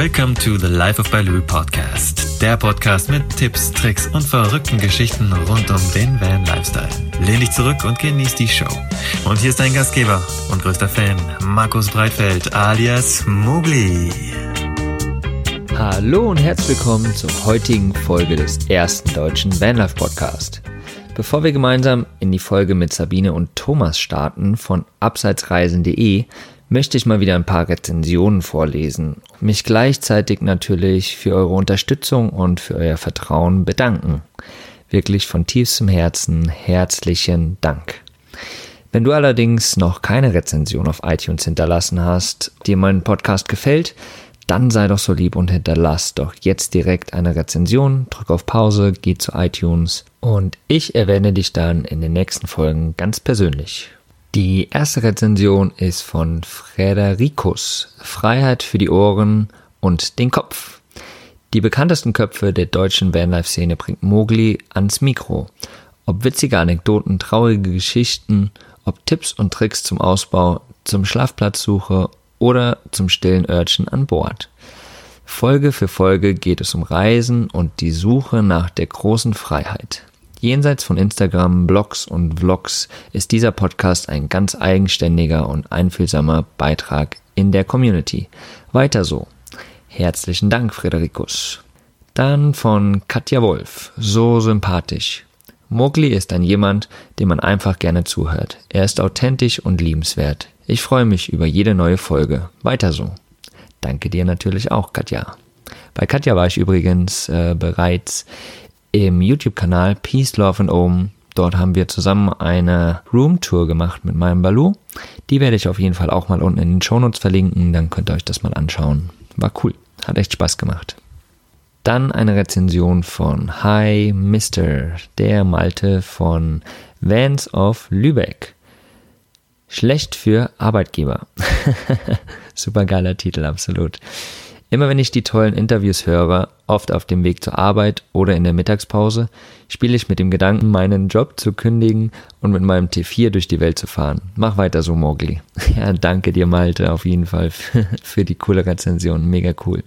Welcome to the Life of Baloo Podcast. Der Podcast mit Tipps, Tricks und verrückten Geschichten rund um den Van Lifestyle. Lehn dich zurück und genieß die Show. Und hier ist dein Gastgeber und größter Fan, Markus Breitfeld alias Mugli. Hallo und herzlich willkommen zur heutigen Folge des ersten deutschen Vanlife Podcast. Bevor wir gemeinsam in die Folge mit Sabine und Thomas starten von abseitsreisen.de, möchte ich mal wieder ein paar Rezensionen vorlesen. Mich gleichzeitig natürlich für eure Unterstützung und für euer Vertrauen bedanken. Wirklich von tiefstem Herzen herzlichen Dank. Wenn du allerdings noch keine Rezension auf iTunes hinterlassen hast, dir mein Podcast gefällt, dann sei doch so lieb und hinterlass doch jetzt direkt eine Rezension, drück auf Pause, geh zu iTunes und ich erwähne dich dann in den nächsten Folgen ganz persönlich. Die erste Rezension ist von Fredericus. Freiheit für die Ohren und den Kopf. Die bekanntesten Köpfe der deutschen Vanlife-Szene bringt Mogli ans Mikro. Ob witzige Anekdoten, traurige Geschichten, ob Tipps und Tricks zum Ausbau, zum Schlafplatzsuche oder zum stillen Örtchen an Bord. Folge für Folge geht es um Reisen und die Suche nach der großen Freiheit. Jenseits von Instagram, Blogs und Vlogs ist dieser Podcast ein ganz eigenständiger und einfühlsamer Beitrag in der Community. Weiter so. Herzlichen Dank, Frederikus. Dann von Katja Wolf. So sympathisch. Mowgli ist ein jemand, dem man einfach gerne zuhört. Er ist authentisch und liebenswert. Ich freue mich über jede neue Folge. Weiter so. Danke dir natürlich auch, Katja. Bei Katja war ich übrigens äh, bereits im YouTube-Kanal Peace, Love and Om. Dort haben wir zusammen eine Roomtour gemacht mit meinem Baloo. Die werde ich auf jeden Fall auch mal unten in den Shownotes verlinken, dann könnt ihr euch das mal anschauen. War cool, hat echt Spaß gemacht. Dann eine Rezension von Hi Mr. der Malte von Vans of Lübeck. Schlecht für Arbeitgeber. Super geiler Titel, absolut. Immer wenn ich die tollen Interviews höre, oft auf dem Weg zur Arbeit oder in der Mittagspause, spiele ich mit dem Gedanken, meinen Job zu kündigen und mit meinem T4 durch die Welt zu fahren. Mach weiter so, Mowgli. Ja, danke dir, Malte, auf jeden Fall für, für die coole Rezension. Mega cool.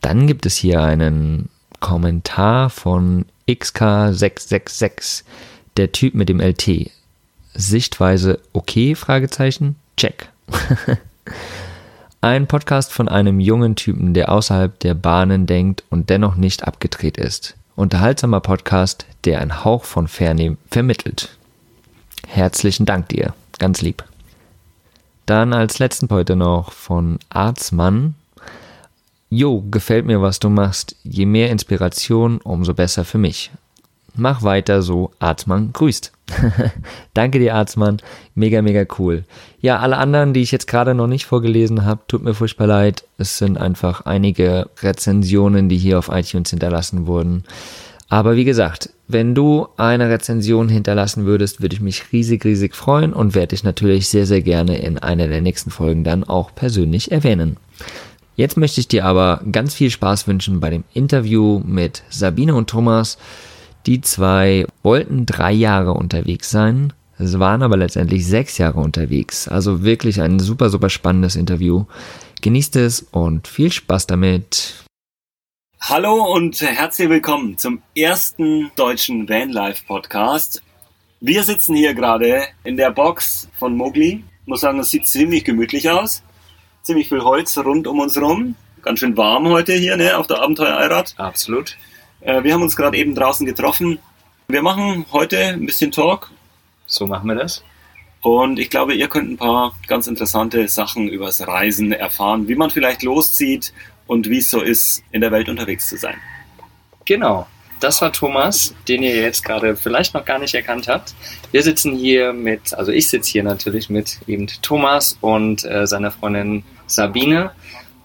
Dann gibt es hier einen Kommentar von XK666, der Typ mit dem LT. Sichtweise okay? Fragezeichen. Check. Ein Podcast von einem jungen Typen, der außerhalb der Bahnen denkt und dennoch nicht abgedreht ist. Unterhaltsamer Podcast, der einen Hauch von Fernehm vermittelt. Herzlichen Dank dir, ganz lieb. Dann als letzten heute noch von Arztmann. Jo, gefällt mir, was du machst. Je mehr Inspiration, umso besser für mich. Mach weiter so, Arztmann grüßt. Danke dir, Arztmann. Mega, mega cool. Ja, alle anderen, die ich jetzt gerade noch nicht vorgelesen habe, tut mir furchtbar leid. Es sind einfach einige Rezensionen, die hier auf iTunes hinterlassen wurden. Aber wie gesagt, wenn du eine Rezension hinterlassen würdest, würde ich mich riesig, riesig freuen und werde dich natürlich sehr, sehr gerne in einer der nächsten Folgen dann auch persönlich erwähnen. Jetzt möchte ich dir aber ganz viel Spaß wünschen bei dem Interview mit Sabine und Thomas. Die zwei wollten drei Jahre unterwegs sein, es waren aber letztendlich sechs Jahre unterwegs. Also wirklich ein super, super spannendes Interview. Genießt es und viel Spaß damit. Hallo und herzlich willkommen zum ersten deutschen Vanlife Podcast. Wir sitzen hier gerade in der Box von Mowgli. Ich muss sagen, es sieht ziemlich gemütlich aus. Ziemlich viel Holz rund um uns rum. Ganz schön warm heute hier ne, auf der Abenteuer Allrad. Absolut. Äh, wir haben uns gerade eben draußen getroffen. Wir machen heute ein bisschen Talk. So machen wir das. Und ich glaube, ihr könnt ein paar ganz interessante Sachen übers Reisen erfahren, wie man vielleicht loszieht und wie es so ist, in der Welt unterwegs zu sein. Genau. Das war Thomas, den ihr jetzt gerade vielleicht noch gar nicht erkannt habt. Wir sitzen hier mit, also ich sitze hier natürlich mit eben Thomas und äh, seiner Freundin Sabine.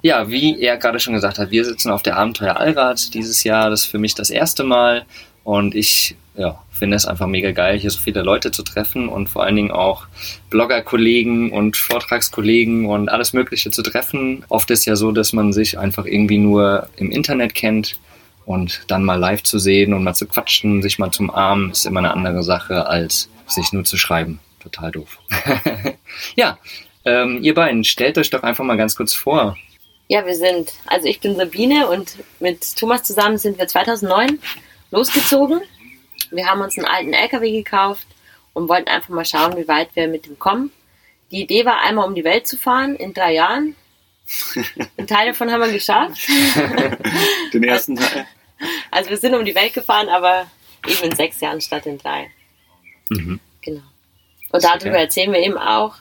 Ja, wie er gerade schon gesagt hat, wir sitzen auf der Abenteuer Allrad dieses Jahr. Das ist für mich das erste Mal. Und ich ja, finde es einfach mega geil, hier so viele Leute zu treffen und vor allen Dingen auch Blogger-Kollegen und Vortragskollegen und alles Mögliche zu treffen. Oft ist ja so, dass man sich einfach irgendwie nur im Internet kennt und dann mal live zu sehen und mal zu quatschen, sich mal zum Armen, ist immer eine andere Sache, als sich nur zu schreiben. Total doof. ja, ähm, ihr beiden, stellt euch doch einfach mal ganz kurz vor. Ja, wir sind, also ich bin Sabine und mit Thomas zusammen sind wir 2009 losgezogen. Wir haben uns einen alten LKW gekauft und wollten einfach mal schauen, wie weit wir mit dem kommen. Die Idee war einmal um die Welt zu fahren in drei Jahren. Ein Teil davon haben wir geschafft. Den ersten Teil. Also wir sind um die Welt gefahren, aber eben in sechs Jahren statt in drei. Mhm. Genau. Und darüber erzählen wir eben auch.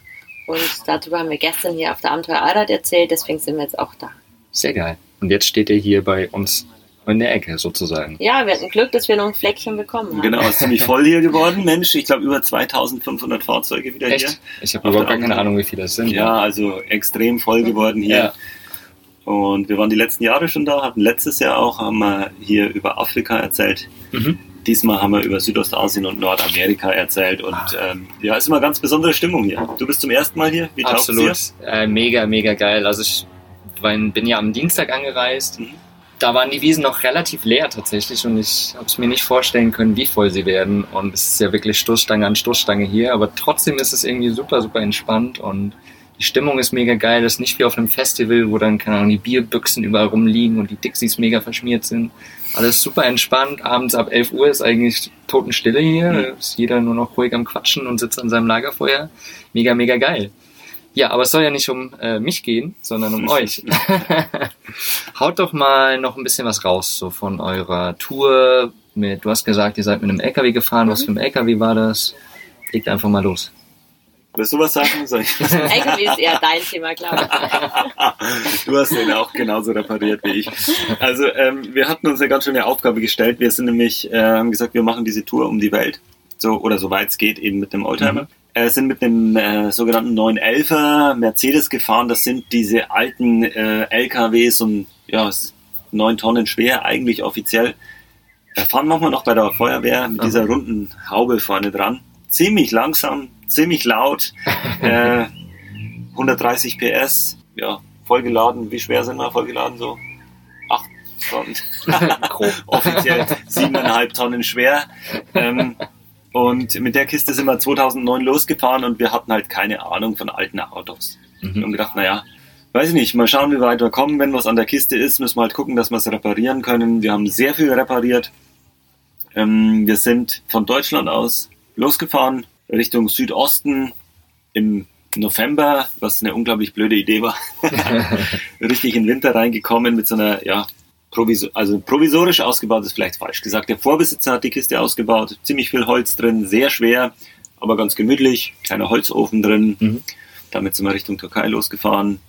Und darüber haben wir gestern hier auf der Abenteuer Allrad erzählt, deswegen sind wir jetzt auch da. Sehr geil. Und jetzt steht ihr hier bei uns in der Ecke sozusagen. Ja, wir hatten Glück, dass wir noch ein Fleckchen bekommen haben. Genau, es ist ziemlich voll hier geworden, Mensch. Ich glaube, über 2500 Fahrzeuge wieder hier. Echt? Ich habe überhaupt gar keine Ahnung, wie viele das sind. Ja, also extrem voll geworden hier. Ja. Und wir waren die letzten Jahre schon da, hatten letztes Jahr auch, haben wir hier über Afrika erzählt. Mhm. Diesmal haben wir über Südostasien und Nordamerika erzählt. Und ähm, ja, ist immer ganz besondere Stimmung hier. Du bist zum ersten Mal hier. Wie Absolut. Äh, mega, mega geil. Also ich bin, bin ja am Dienstag angereist. Mhm. Da waren die Wiesen noch relativ leer tatsächlich und ich habe es mir nicht vorstellen können, wie voll sie werden. Und es ist ja wirklich Stoßstange an Stoßstange hier, aber trotzdem ist es irgendwie super, super entspannt und die Stimmung ist mega geil. Das ist nicht wie auf einem Festival, wo dann, keine Ahnung, die Bierbüchsen überall rumliegen und die Dixies mega verschmiert sind. Alles super entspannt. Abends ab 11 Uhr ist eigentlich Totenstille hier. Mhm. Ist jeder nur noch ruhig am Quatschen und sitzt an seinem Lagerfeuer. Mega, mega geil. Ja, aber es soll ja nicht um äh, mich gehen, sondern um euch. Haut doch mal noch ein bisschen was raus, so von eurer Tour mit, du hast gesagt, ihr seid mit einem LKW gefahren. Was für ein LKW war das? Legt einfach mal los. Willst du was sagen? Soll ich? LKW ist eher dein Thema, glaube ich. Du hast den auch genauso repariert wie ich. Also ähm, wir hatten uns eine ganz schöne Aufgabe gestellt. Wir sind nämlich, äh, haben gesagt, wir machen diese Tour um die Welt. So, oder soweit es geht, eben mit dem Oldtimer. Äh, sind mit einem äh, sogenannten 911er Mercedes gefahren. Das sind diese alten äh, LKWs und ja, neun Tonnen schwer, eigentlich offiziell. Wir fahren manchmal noch bei der Feuerwehr mit dieser runden Haube vorne dran. Ziemlich langsam, ziemlich laut. Äh, 130 PS, ja, vollgeladen. Wie schwer sind wir vollgeladen? So 8 Tonnen. Offiziell 7,5 Tonnen schwer. Ähm, und mit der Kiste sind wir 2009 losgefahren und wir hatten halt keine Ahnung von alten Autos. Wir Mhm. haben gedacht, naja, weiß ich nicht, mal schauen, wie weit wir kommen. Wenn was an der Kiste ist, müssen wir halt gucken, dass wir es reparieren können. Wir haben sehr viel repariert. Ähm, wir sind von Deutschland aus losgefahren Richtung Südosten im November, was eine unglaublich blöde Idee war. Richtig in den Winter reingekommen mit so einer, ja, proviso also provisorisch ausgebaut ist vielleicht falsch gesagt. Der Vorbesitzer hat die Kiste ausgebaut, ziemlich viel Holz drin, sehr schwer, aber ganz gemütlich, kleiner Holzofen drin. Mhm. Damit sind wir Richtung Türkei losgefahren,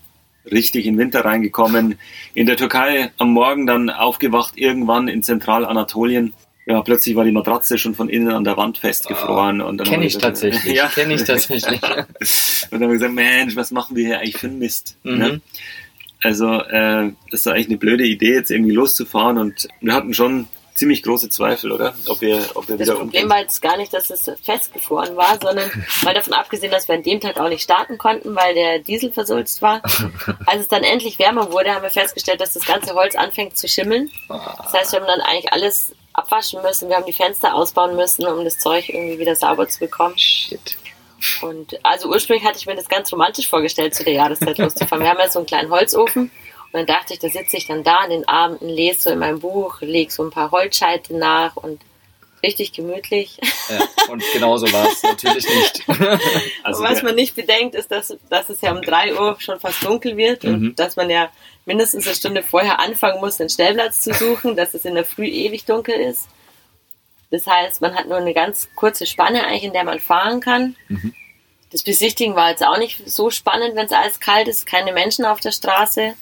richtig in den Winter reingekommen. In der Türkei am Morgen dann aufgewacht, irgendwann in Zentralanatolien. Ja, plötzlich war die Matratze schon von innen an der Wand festgefroren. und dann haben Kenne wir ich gesagt, tatsächlich. Ja. Kenne ich tatsächlich. Und dann haben wir gesagt, Mensch, was machen wir hier eigentlich für einen Mist? Mhm. Ne? Also, äh, das war eigentlich eine blöde Idee, jetzt irgendwie loszufahren und wir hatten schon ziemlich große Zweifel, oder? Ob wir, ob wir Das wieder Problem war jetzt gar nicht, dass es festgefroren war, sondern mal davon abgesehen, dass wir an dem Tag auch nicht starten konnten, weil der Diesel versulzt war. Als es dann endlich wärmer wurde, haben wir festgestellt, dass das ganze Holz anfängt zu schimmeln. Das heißt, wir haben dann eigentlich alles abwaschen müssen. Wir haben die Fenster ausbauen müssen, um das Zeug irgendwie wieder sauber zu bekommen. Shit. Und also ursprünglich hatte ich mir das ganz romantisch vorgestellt, zu der Jahreszeit loszufahren. Wir haben ja so einen kleinen Holzofen und dann dachte ich, da sitze ich dann da an den Abenden, lese so in meinem Buch, lege so ein paar Holzscheite nach und richtig gemütlich. Ja, und genauso war es natürlich nicht. Also und was man nicht bedenkt, ist, dass, dass es ja um 3 Uhr schon fast dunkel wird Mhm. und dass man ja mindestens eine Stunde vorher anfangen muss, den Stellplatz zu suchen, dass es in der Früh ewig dunkel ist. Das heißt, man hat nur eine ganz kurze Spanne eigentlich, in der man fahren kann. Mhm. Das Besichtigen war jetzt auch nicht so spannend, wenn es alles kalt ist, keine Menschen auf der Straße.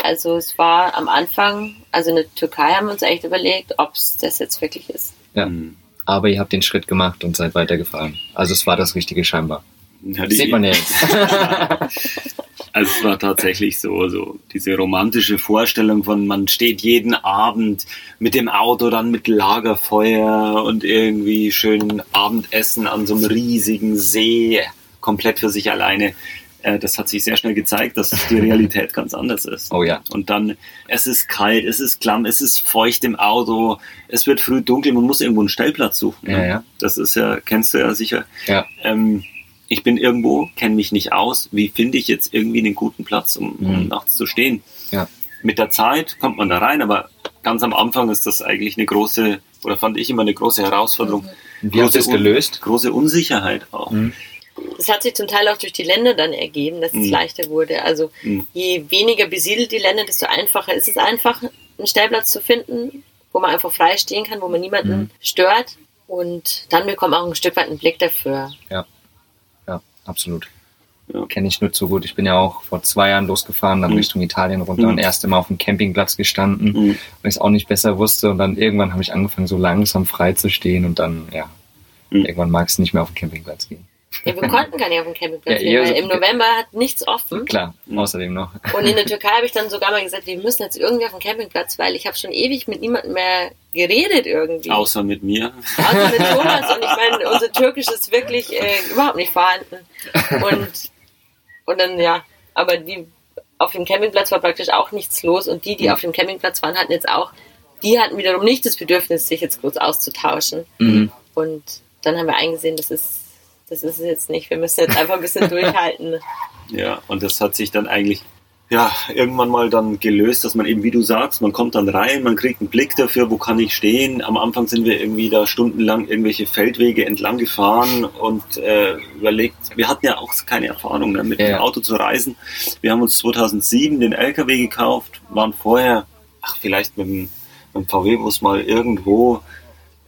Also es war am Anfang, also in der Türkei haben wir uns echt überlegt, ob es das jetzt wirklich ist. Ja. Hm. Aber ihr habt den Schritt gemacht und seid weitergefahren. Also es war das Richtige scheinbar. Ja, Das sieht man ja jetzt. Also es war tatsächlich so, so diese romantische Vorstellung von, man steht jeden Abend mit dem Auto dann mit Lagerfeuer und irgendwie schön Abendessen an so einem riesigen See, komplett für sich alleine. Äh, Das hat sich sehr schnell gezeigt, dass die Realität ganz anders ist. Oh ja. Und dann, es ist kalt, es ist klamm, es ist feucht im Auto, es wird früh dunkel, man muss irgendwo einen Stellplatz suchen. Ja, ne? ja. Das ist ja, kennst du ja sicher. Ja. Ähm, ich bin irgendwo, kenne mich nicht aus, wie finde ich jetzt irgendwie einen guten Platz, um, um Mhm. nachts zu stehen? Ja. Mit der Zeit kommt man da rein, aber ganz am Anfang ist das eigentlich eine große, oder fand ich immer eine große Herausforderung. Wie habt ihr es Große Un- gelöst? Große Unsicherheit auch. Mhm. Das hat sich zum Teil auch durch die Länder dann ergeben, dass es Mhm. leichter wurde. Also Mhm. je weniger besiedelt die Länder, desto einfacher ist es einfach, einen Stellplatz zu finden, wo man einfach frei stehen kann, wo man niemanden Mhm. stört. Und dann bekommt man auch ein Stück weit einen Blick dafür. Ja, absolut. Ja. Kenne ich nur zu gut. Ich bin ja auch vor zwei Jahren losgefahren, dann Mhm. Richtung Italien runter Mhm. und erst immer auf dem Campingplatz gestanden, Mhm. weil ich es auch nicht besser wusste. Und dann irgendwann habe ich angefangen, so langsam frei zu stehen und dann, ja, Mhm. irgendwann mag es nicht mehr auf den Campingplatz gehen. Ja, wir konnten gar nicht auf dem Campingplatz Ja, gehen, weil so- im November hat nichts offen. Klar, außerdem noch. Und in der Türkei habe ich dann sogar mal gesagt, wir müssen jetzt irgendwie auf den Campingplatz, weil ich habe schon ewig mit niemandem mehr geredet irgendwie. Außer mit mir. Außer mit Thomas und ich meine, unser Türkisch ist wirklich äh, überhaupt nicht vorhanden. Und, und dann, ja, aber die auf dem Campingplatz war praktisch auch nichts los und die, die Mhm. auf dem Campingplatz waren, hatten jetzt auch, die hatten wiederum nicht das Bedürfnis, sich jetzt groß auszutauschen. Mhm. Und dann haben wir eingesehen, das ist, das ist es jetzt nicht. Wir müssen jetzt einfach ein bisschen durchhalten. Ja, und das hat sich dann eigentlich ja, irgendwann mal dann gelöst, dass man eben, wie du sagst, man kommt dann rein, man kriegt einen Blick dafür, wo kann ich stehen. Am Anfang sind wir irgendwie da stundenlang irgendwelche Feldwege entlang gefahren und äh, überlegt, wir hatten ja auch keine Erfahrung ne, mit Ja. dem Auto zu reisen. Wir haben uns 2007 den LKW gekauft, waren vorher, ach vielleicht mit dem, mit dem VW-Bus mal irgendwo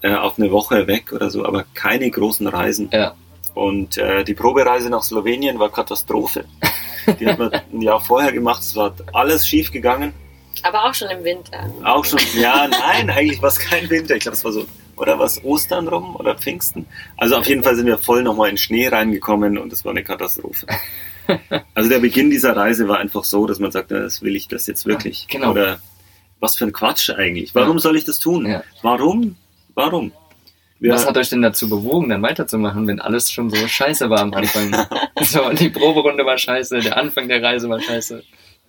äh, auf eine Woche weg oder so, aber keine großen Reisen. Ja, Und äh, die Probereise nach Slowenien war Katastrophe. Die hat man ein Jahr vorher gemacht, es war alles schief gegangen. Aber auch schon im Winter. Auch schon, ja, nein, eigentlich war es kein Winter. Ich glaube, es war so, oder was, Ostern rum oder Pfingsten? Also auf jeden Fall sind wir voll nochmal in Schnee reingekommen und es war eine Katastrophe. Also der Beginn dieser Reise war einfach so, dass man sagt, das will ich das jetzt wirklich. Genau. Oder was für ein Quatsch eigentlich. Warum Ja. soll ich das tun? Ja. Warum? Warum? Wir- Was hat euch denn dazu bewogen, dann weiterzumachen, wenn alles schon so scheiße war am Anfang? so, die Proberunde war scheiße, der Anfang der Reise war scheiße.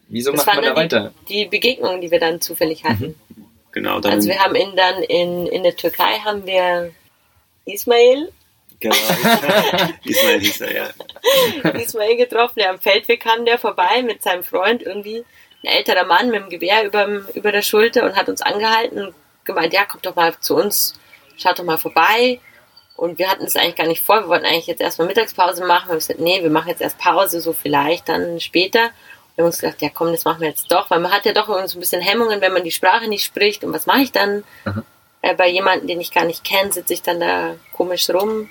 Wieso Das macht man da weiter? die, die Begegnungen, die wir dann zufällig hatten. genau, dann Also wir haben in, dann in, in der Türkei haben wir Ismail, genau, Ismail hieß er, ja. Ismail getroffen, der am Feldweg kam der vorbei mit seinem Freund irgendwie, ein älterer Mann mit dem Gewehr überm, über der Schulter und hat uns angehalten und gemeint, ja, kommt doch mal zu uns, schaut doch mal vorbei. Und wir hatten es eigentlich gar nicht vor, wir wollten eigentlich jetzt erstmal Mittagspause machen. Wir haben gesagt, nee, wir machen jetzt erst Pause, so vielleicht dann später. Wir haben uns gedacht, ja komm, das machen wir jetzt doch, weil man hat ja doch irgendwie so ein bisschen Hemmungen, wenn man die Sprache nicht spricht. Und was mache ich dann? Aha. Äh, bei jemandem, den ich gar nicht kenne, sitze ich dann da komisch rum.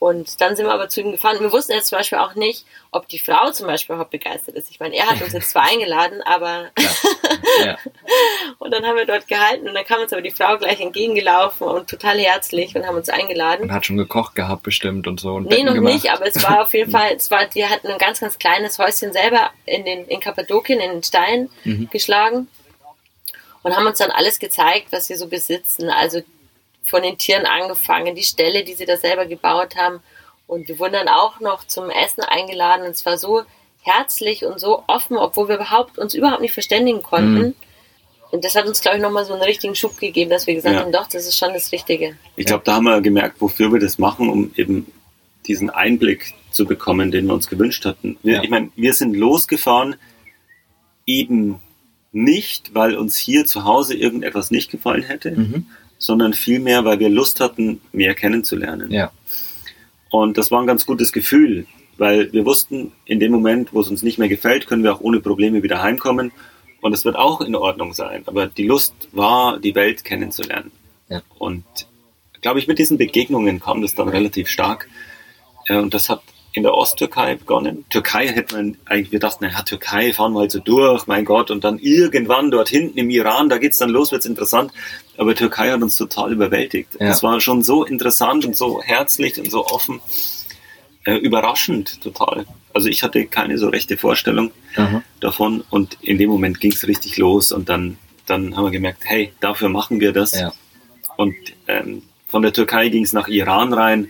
Und dann sind wir aber zu ihm gefahren. Wir wussten jetzt zum Beispiel auch nicht, ob die Frau zum Beispiel überhaupt begeistert ist. Ich meine, er hat uns jetzt zwar eingeladen, aber Ja. und dann haben wir dort gehalten und dann kam uns aber die Frau gleich entgegengelaufen und total herzlich und haben uns eingeladen. Und hat schon gekocht gehabt bestimmt und so. Und Nee, Betten noch gemacht. nicht, aber es war auf jeden Fall, es war, die hatten ein ganz, ganz kleines Häuschen selber in den, in Kappadokien, in den Stein Mhm. geschlagen und haben uns dann alles gezeigt, was sie so besitzen. Also von den Tieren angefangen, die Ställe, die sie da selber gebaut haben. Und wir wurden dann auch noch zum Essen eingeladen und es war so herzlich und so offen, obwohl wir überhaupt, uns überhaupt nicht verständigen konnten. Mhm. Und das hat uns, glaube ich, nochmal so einen richtigen Schub gegeben, dass wir gesagt Ja. haben, doch, das ist schon das Richtige. Ich glaube, da haben wir gemerkt, wofür wir das machen, um eben diesen Einblick zu bekommen, den wir uns gewünscht hatten. Wir, Ja. Ich meine, wir sind losgefahren, eben nicht, weil uns hier zu Hause irgendetwas nicht gefallen hätte, Mhm. Sondern vielmehr, weil wir Lust hatten, mehr kennenzulernen. Ja. Und das war ein ganz gutes Gefühl, weil wir wussten, in dem Moment, wo es uns nicht mehr gefällt, können wir auch ohne Probleme wieder heimkommen. Und es wird auch in Ordnung sein. Aber die Lust war, die Welt kennenzulernen. Ja. Und glaube ich, mit diesen Begegnungen kam das dann relativ stark. Und das hat in der Osttürkei begonnen. Türkei hätte man eigentlich, wir dachten, naja, Türkei fahren wir halt so durch, mein Gott, und dann irgendwann dort hinten im Iran, da geht's dann los, wird's interessant. Aber Türkei hat uns total überwältigt. Ja. Das war schon so interessant und so herzlich und so offen. Äh, überraschend total. Also ich hatte keine so rechte Vorstellung Aha. davon und in dem Moment ging's richtig los und dann, dann haben wir gemerkt, hey, dafür machen wir das. Ja. Und ähm, von der Türkei ging's nach Iran rein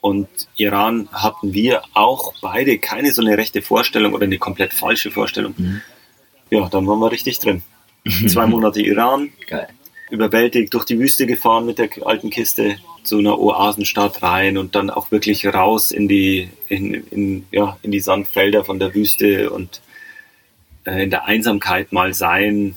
und Iran hatten wir auch beide keine so eine rechte Vorstellung oder eine komplett falsche Vorstellung. Mhm. Ja, dann waren wir richtig drin. Zwei Monate Iran, Geil. überwältigt durch die Wüste gefahren mit der alten Kiste zu einer Oasenstadt rein und dann auch wirklich raus in die, in, in, ja, in die Sandfelder von der Wüste und äh, in der Einsamkeit mal sein.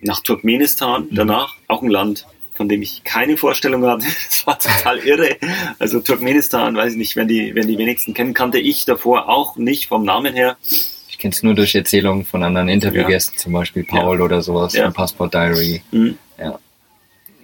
Nach Turkmenistan danach, auch ein Land, von dem ich keine Vorstellung hatte. Das war total irre. Also Turkmenistan, weiß ich nicht, wenn die, wenn die wenigsten kennen, kannte ich davor auch nicht vom Namen her. Ich kenne es nur durch Erzählungen von anderen Interviewgästen, zum Beispiel Paul oder sowas, Ja. im Passport Diary. Mhm. Ja,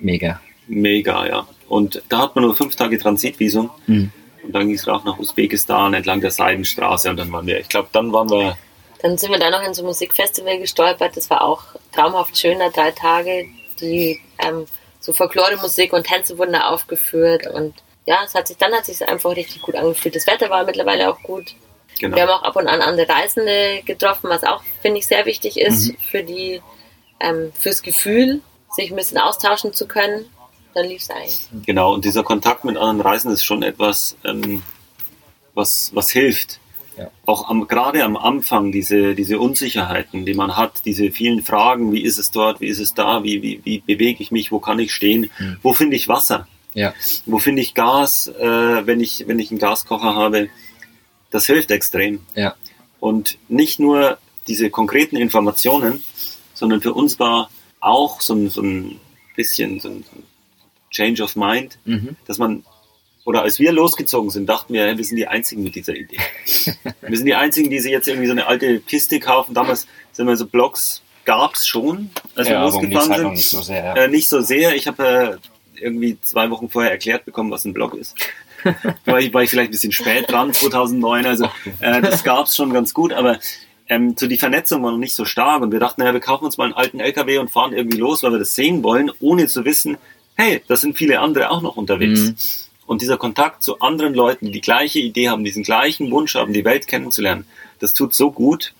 mega. Mega, ja. Und da hat man nur fünf Tage Transitvisum. Mhm. Und dann ging es auch nach Usbekistan entlang der Seidenstraße und dann waren wir, ich glaube, dann waren wir, Dann sind wir da noch in so ein Musikfestival gestolpert. Das war auch traumhaft schöner, drei Tage. Die ähm, so Folklore-Musik und Tänze wurden da aufgeführt. Und ja, es hat sich, dann hat sich einfach richtig gut angefühlt. Das Wetter war mittlerweile auch gut. genau. Wir haben auch ab und an andere Reisende getroffen, was auch, finde ich, sehr wichtig ist Mhm. für die, ähm, fürs Gefühl, sich ein bisschen austauschen zu können. Dann lief es eigentlich. Genau, und dieser Kontakt mit anderen Reisen ist schon etwas, ähm, was, was hilft. Ja. Auch am, gerade am Anfang, diese, diese Unsicherheiten, die man hat, diese vielen Fragen, wie ist es dort, wie ist es da, wie, wie, wie bewege ich mich, wo kann ich stehen, Mhm. wo finde ich Wasser, Ja, wo finde ich Gas, äh, wenn, ich, wenn ich einen Gaskocher habe, das hilft extrem. ja, Und nicht nur diese konkreten Informationen, sondern für uns war auch so ein, so ein bisschen so ein Change of Mind, mhm. dass man, oder als wir losgezogen sind, dachten wir, wir sind die Einzigen mit dieser Idee. wir sind die Einzigen, die sich jetzt irgendwie so eine alte Kiste kaufen. Damals sind wir so Blogs, gab es schon, als wir ja die losgefahren Zeit sind. nicht so sehr. Ja. Äh, nicht so sehr. Ich habe äh, irgendwie zwei Wochen vorher erklärt bekommen, was ein Blog ist. war, ich, war ich vielleicht ein bisschen spät dran, 2009. Also äh, das gab es schon ganz gut, aber ähm, so die Vernetzung war noch nicht so stark und wir dachten, naja, wir kaufen uns mal einen alten LKW und fahren irgendwie los, weil wir das sehen wollen, ohne zu wissen, hey, da sind viele andere auch noch unterwegs. Mhm. Und dieser Kontakt zu anderen Leuten, die die gleiche Idee haben, diesen gleichen Wunsch haben, die Welt kennenzulernen, das tut so gut.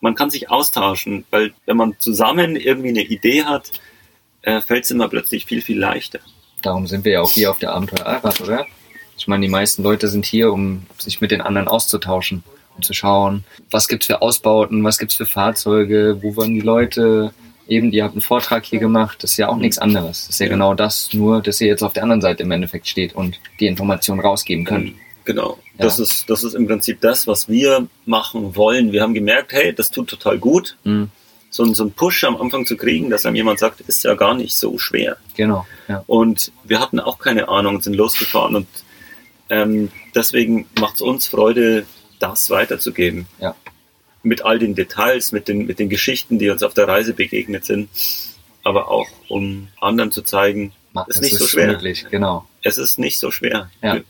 Man kann sich austauschen, weil wenn man zusammen irgendwie eine Idee hat, äh, fällt es immer plötzlich viel, viel leichter. Darum sind wir ja auch hier auf der Abenteuer Allrad, oder? Ich meine, die meisten Leute sind hier, um sich mit den anderen auszutauschen, um zu schauen, was gibt's für Ausbauten, was gibt's für Fahrzeuge, wo waren die Leute. Eben, ihr habt einen Vortrag hier gemacht, das ist ja auch nichts anderes. Das ist ja, Ja. genau das, nur dass ihr jetzt auf der anderen Seite im Endeffekt steht und die Information rausgeben könnt. Genau. Ja. Das, ist, das ist im Prinzip das, was wir machen wollen. Wir haben gemerkt, hey, das tut total gut, Mhm. so, einen- so einen Push am Anfang zu kriegen, dass einem jemand sagt, ist ja gar nicht so schwer. Genau, ja. Und wir hatten auch keine Ahnung und sind losgefahren. Und ähm, deswegen macht es uns Freude, das weiterzugeben. Ja. Mit all den Details, mit den, mit den Geschichten, die uns auf der Reise begegnet sind. Aber auch, um anderen zu zeigen, Macht ist es nicht so ist schwer. möglich, genau. es ist nicht so schwer. Ja.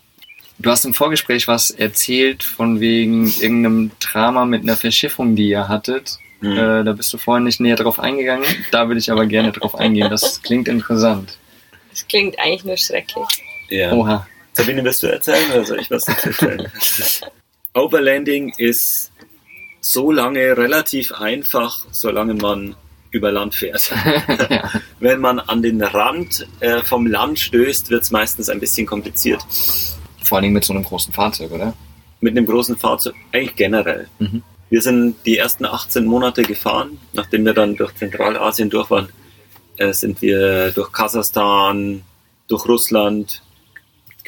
Du hast im Vorgespräch was erzählt von wegen irgendeinem Drama mit einer Verschiffung, die ihr hattet. Hm. Äh, da bist du vorhin nicht näher drauf eingegangen. Da würde ich aber gerne drauf eingehen. Das klingt interessant. Das klingt eigentlich nur schrecklich. Ja. Oha. Sabine, willst du erzählen oder soll ich was dazu erzählen? Overlanding ist so lange relativ einfach, solange man über Land fährt. ja. Wenn man an den Rand äh, vom Land stößt, wird es meistens ein bisschen kompliziert. Vor allen Dingen mit so einem großen Fahrzeug, oder? Mit einem großen Fahrzeug, eigentlich generell. Mhm. Wir sind die ersten 18 Monate gefahren, nachdem wir dann durch Zentralasien durch waren, äh, sind wir durch Kasachstan, durch Russland,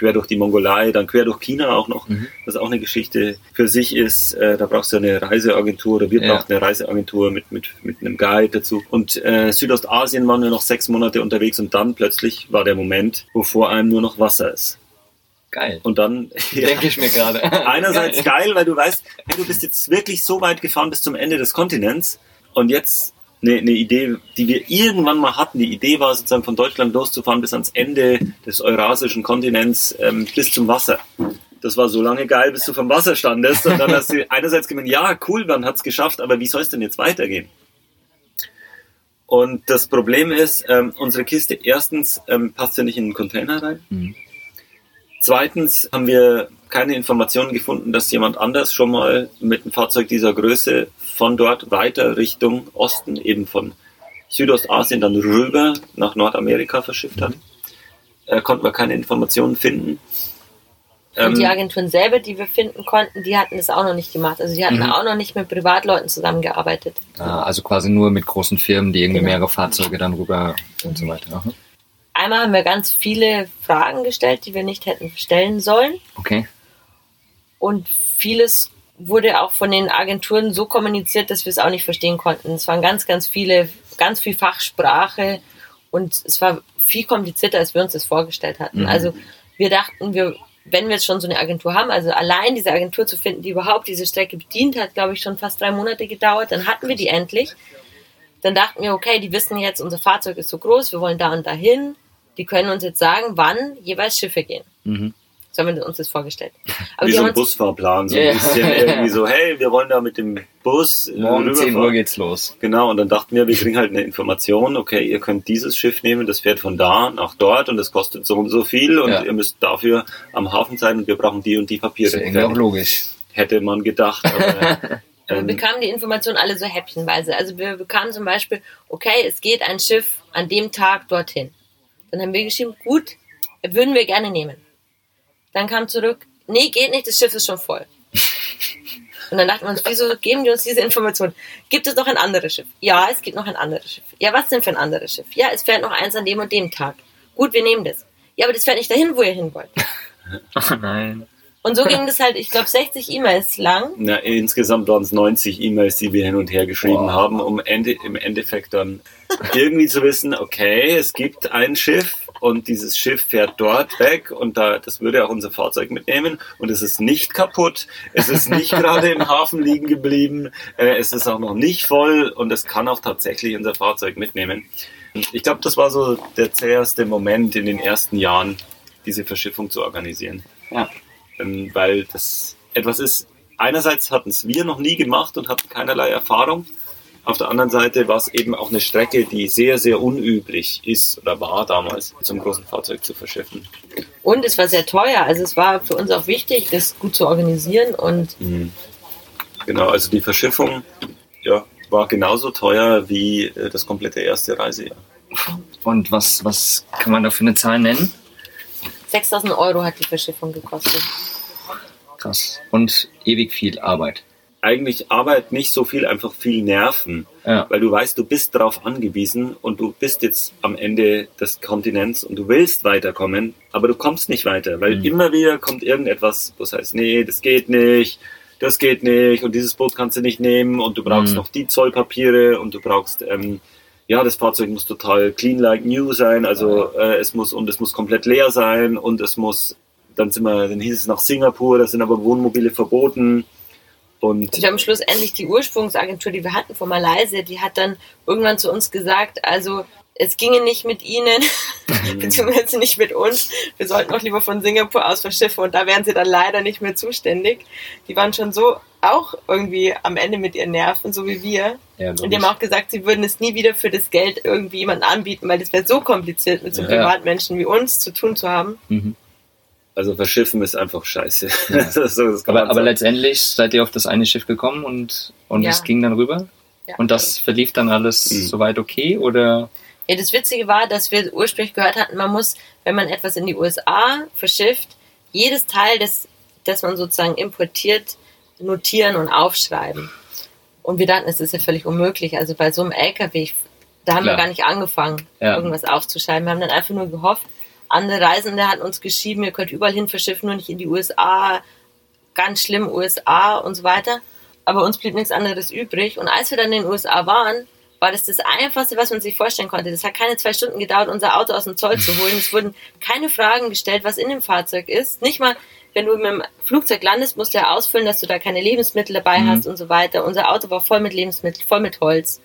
quer durch die Mongolei, dann quer durch China auch noch, Mhm. was auch eine Geschichte für sich ist. Äh, da brauchst du eine Reiseagentur oder wir Ja. brauchten eine Reiseagentur mit, mit, mit einem Guide dazu. Und äh, Südostasien waren wir noch sechs Monate unterwegs und dann plötzlich war der Moment, wo vor einem nur noch Wasser ist. Geil. Und dann ja, Denke ich mir gerade. einerseits geil, weil du weißt, hey, du bist jetzt wirklich so weit gefahren bis zum Ende des Kontinents und jetzt eine, eine Idee, die wir irgendwann mal hatten. Die Idee war sozusagen von Deutschland loszufahren bis ans Ende des eurasischen Kontinents ähm, bis zum Wasser. Das war so lange geil, bis du vom Wasser standest und dann hast du einerseits gemeint, ja, cool, man hat's geschafft, aber wie soll es denn jetzt weitergehen? Und das Problem ist, ähm, unsere Kiste erstens ähm, passt ja nicht in den Container rein. Mhm. Zweitens haben wir keine Informationen gefunden, dass jemand anders schon mal mit einem Fahrzeug dieser Größe von dort weiter Richtung Osten, eben von Südostasien dann rüber nach Nordamerika verschifft hat. Äh, konnten wir keine Informationen finden. Und die Ähm, Agenturen selber, die wir finden konnten, die hatten das auch noch nicht gemacht. Also die hatten Mhm. auch noch nicht mit Privatleuten zusammengearbeitet. Ah, also quasi nur mit großen Firmen, die irgendwie Genau. mehrere Fahrzeuge dann rüber und so weiter. Aha. einmal haben wir ganz viele Fragen gestellt, die wir nicht hätten stellen sollen. Okay. Und vieles wurde auch von den Agenturen so kommuniziert, dass wir es auch nicht verstehen konnten. Es waren ganz, ganz viele, ganz viel Fachsprache und es war viel komplizierter, als wir uns das vorgestellt hatten. Mhm. Also wir dachten, wir, wenn wir jetzt schon so eine Agentur haben, also allein diese Agentur zu finden, die überhaupt diese Strecke bedient hat, glaube ich, schon fast drei Monate gedauert. Dann hatten wir die endlich. Dann dachten wir, okay, die wissen jetzt, unser Fahrzeug ist so groß, wir wollen da und dahin. Die können uns jetzt sagen, wann jeweils Schiffe gehen. Mhm. So haben wir uns das vorgestellt. Aber Wie so ein Busfahrplan, so Ja. ein bisschen irgendwie so, hey, wir wollen da mit dem Bus Morgen 10 rüberfahren. Uhr geht's los. Genau, und dann dachten wir, wir kriegen halt eine Information, okay, ihr könnt dieses Schiff nehmen, das fährt von da nach dort und das kostet so und so viel und Ja. ihr müsst dafür am Hafen sein und wir brauchen die und die Ist Papiere. ja irgendwie auch logisch. Hätte man gedacht, aber wir ähm, bekamen die Informationen alle so häppchenweise. Also wir bekamen zum Beispiel, okay, es geht ein Schiff an dem Tag dorthin. Dann haben wir geschrieben, gut, würden wir gerne nehmen. Dann kam zurück, nee, geht nicht, das Schiff ist schon voll. Und dann dachten wir uns, wieso geben die uns diese Information? Gibt es noch ein anderes Schiff? Ja, es gibt noch ein anderes Schiff. Ja, was denn für ein anderes Schiff? Ja, es fährt noch eins an dem und dem Tag. Gut, wir nehmen das. Ja, aber das fährt nicht dahin, wo ihr hin wollt. Oh nein. Und so ging das halt, ich glaube, 60 E-Mails lang. na, insgesamt waren es 90 E-Mails, die wir hin und her geschrieben Wow. haben, um Ende, im Endeffekt dann irgendwie zu wissen, okay, es gibt ein Schiff und dieses Schiff fährt dort weg und da, das würde auch unser Fahrzeug mitnehmen und es ist nicht kaputt, es ist nicht gerade im Hafen liegen geblieben, äh, es ist auch noch nicht voll und es kann auch tatsächlich unser Fahrzeug mitnehmen. Ich glaube, das war so der zäherste Moment in den ersten Jahren, diese Verschiffung zu organisieren. Ja. Ähm, weil das etwas ist, einerseits hatten es wir noch nie gemacht und hatten keinerlei Erfahrung. Auf der anderen Seite war es eben auch eine Strecke, die sehr, sehr unüblich ist oder war damals, zum großen Fahrzeug zu verschiffen. Und es war sehr teuer. Also es war für uns auch wichtig, das gut zu organisieren. Und Genau, also die Verschiffung ja, war genauso teuer wie äh, das komplette erste Reisejahr. Und was, was kann man da für eine Zahl nennen? 6000 Euro hat die Verschiffung gekostet. Krass. Und ewig viel Arbeit. Eigentlich Arbeit nicht so viel, einfach viel Nerven. Ja. Weil du weißt, du bist darauf angewiesen und du bist jetzt am Ende des Kontinents und du willst weiterkommen, aber du kommst nicht weiter, weil Mhm. immer wieder kommt irgendetwas, wo es heißt, nee, das geht nicht, das geht nicht und dieses Boot kannst du nicht nehmen und du brauchst Mhm. noch die Zollpapiere und du brauchst, ähm, ja, das Fahrzeug muss total clean like new sein, also äh, es muss und es muss komplett leer sein und es muss, dann sind wir, dann hieß es nach Singapur, da sind aber Wohnmobile verboten und Und wir haben schlussendlich die Ursprungsagentur, die wir hatten von Malaysia, die hat dann irgendwann zu uns gesagt, also es ginge nicht mit ihnen, beziehungsweise nicht mit uns. Wir sollten auch lieber von Singapur aus verschiffen und da wären sie dann leider nicht mehr zuständig. Die waren schon so auch irgendwie am Ende mit ihren Nerven, so wie wir. Ja, Und die haben auch gesagt, sie würden es nie wieder für das Geld irgendwie jemandem anbieten, weil das wäre so kompliziert, mit so Ja. Privatmenschen wie uns zu tun zu haben. Mhm. Also verschiffen ist einfach scheiße. das so, das kann Aber, aber letztendlich seid ihr auf das eine Schiff gekommen und, und Ja. es ging dann rüber? Ja. Und das verlief dann alles Mhm. soweit okay? Oder? Ja, das Witzige war, dass wir ursprünglich gehört hatten, man muss, wenn man etwas in die USA verschifft, jedes Teil, das, das man sozusagen importiert, notieren und aufschreiben. Und wir dachten, es ist ja völlig unmöglich. Also bei so einem LKW, da haben Klar. wir gar nicht angefangen, Ja. irgendwas aufzuschreiben. Wir haben dann einfach nur gehofft. Andere Reisende hatten uns geschrieben, ihr könnt überall hin verschiffen, nur nicht in die USA. Ganz schlimm, USA und so weiter. Aber uns blieb nichts anderes übrig. Und als wir dann in den USA waren, war das das Einfachste, was man sich vorstellen konnte. Das hat keine zwei Stunden gedauert, unser Auto aus dem Zoll zu holen. Es wurden keine Fragen gestellt, was in dem Fahrzeug ist. Nicht mal, wenn du mit dem Flugzeug landest, musst du ja ausfüllen, dass du da keine Lebensmittel dabei hast und so weiter. Unser Auto war voll mit Lebensmitteln, voll mit Holz.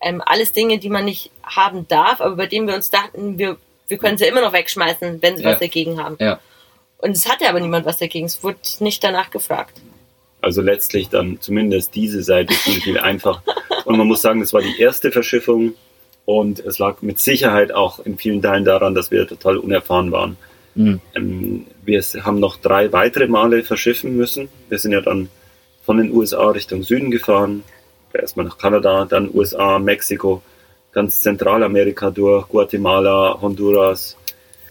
Ähm, alles Dinge, die man nicht haben darf, aber bei denen wir uns dachten, wir, wir können sie immer noch wegschmeißen, wenn sie Ja. was dagegen haben. Ja. Und es hatte aber niemand was dagegen. Es wurde nicht danach gefragt. Also letztlich dann zumindest diese Seite viel, viel einfacher. Und man muss sagen, es war die erste Verschiffung und es lag mit Sicherheit auch in vielen Teilen daran, dass wir total unerfahren waren. Mhm. Ähm, wir haben noch drei weitere Male verschiffen müssen. Wir sind ja dann von den USA Richtung Süden gefahren. Erstmal nach Kanada, dann USA, Mexiko, ganz Zentralamerika durch, Guatemala, Honduras,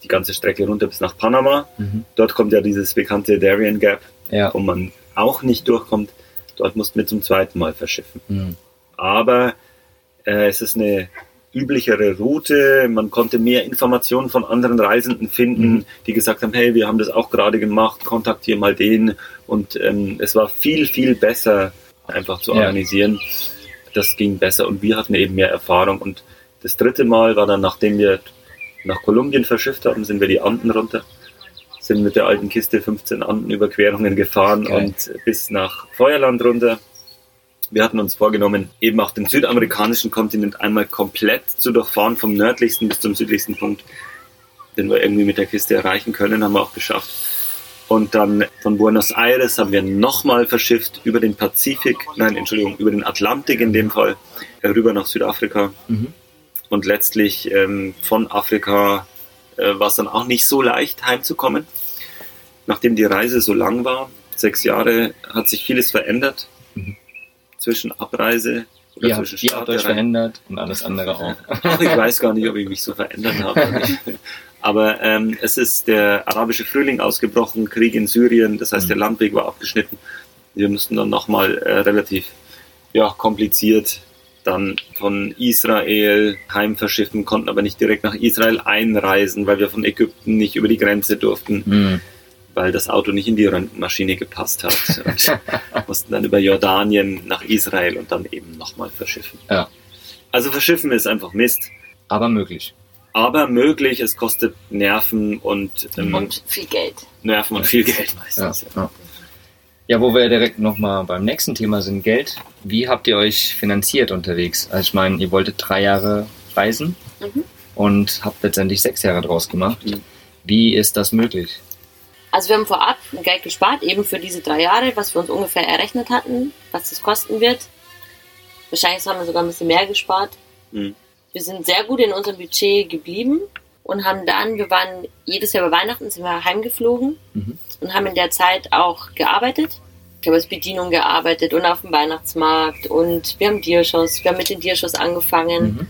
die ganze Strecke runter bis nach Panama. Mhm. Dort kommt ja dieses bekannte Darien Gap, Ja. wo man auch nicht durchkommt. Dort mussten wir zum zweiten Mal verschiffen. Mhm. Aber äh, es ist eine üblichere Route. Man konnte mehr Informationen von anderen Reisenden finden, Mhm. die gesagt haben, hey, wir haben das auch gerade gemacht, kontaktiere mal den. Und ähm, es war viel, viel besser einfach zu Ja. Das ging besser und wir hatten eben mehr Erfahrung. Und das dritte Mal war dann, nachdem wir nach Kolumbien verschifft haben, sind wir die Anden runter. Sind mit der alten Kiste 15 Andenüberquerungen gefahren Geil. und bis nach Feuerland runter. Wir hatten uns vorgenommen, eben auch den südamerikanischen Kontinent einmal komplett zu durchfahren, vom nördlichsten bis zum südlichsten Punkt, den wir irgendwie mit der Kiste erreichen können, haben wir auch geschafft. Und dann von Buenos Aires haben wir nochmal verschifft über den Pazifik, nein, Entschuldigung, über den Atlantik in dem Fall, rüber nach Südafrika. Mhm. Und letztlich ähm, von Afrika äh, war es dann auch nicht so leicht heimzukommen. Nachdem die Reise so lang war, sechs Jahre, hat sich vieles verändert. Mhm. Zwischen Abreise oder Ihr, zwischen habt- ihr habt Start euch verändert und alles andere auch. Ach, ich weiß gar nicht, ob ich mich so verändert habe. Aber ähm, es ist der arabische Frühling ausgebrochen, Krieg in Syrien, das heißt, der Mhm. Landweg war abgeschnitten. Wir mussten dann nochmal äh, relativ ja, kompliziert dann von Israel heim verschiffen, konnten aber nicht direkt nach Israel einreisen, weil wir von Ägypten nicht über die Grenze durften, Mhm. weil das Auto nicht in die Röntgenmaschine gepasst hat. Und mussten dann über Jordanien nach Israel und dann eben nochmal verschiffen. Ja. Also verschiffen ist einfach Mist Aber möglich. Aber möglich. Es kostet Nerven und, ähm, Und viel Geld. Nerven und viel Geld Ja, meistens. ja. ja, wo wir direkt nochmal beim nächsten Thema sind, Geld. Wie habt ihr euch finanziert unterwegs? Also ich meine, ihr wolltet drei Jahre reisen Mhm. und habt letztendlich sechs Jahre draus gemacht. Mhm. Wie ist das möglich? Also wir haben vorab Geld gespart, eben für diese drei Jahre, was wir uns ungefähr errechnet hatten, was das kosten wird. Wahrscheinlich haben wir sogar ein bisschen mehr gespart. Mhm. Wir sind sehr gut in unserem Budget geblieben und haben dann, wir waren jedes Jahr über Weihnachten, sind wir heimgeflogen Mhm. und haben in der Zeit auch gearbeitet. Ich habe als Bedienung gearbeitet und auf dem Weihnachtsmarkt und wir haben Diershows, wir haben mit den Diershows angefangen Mhm.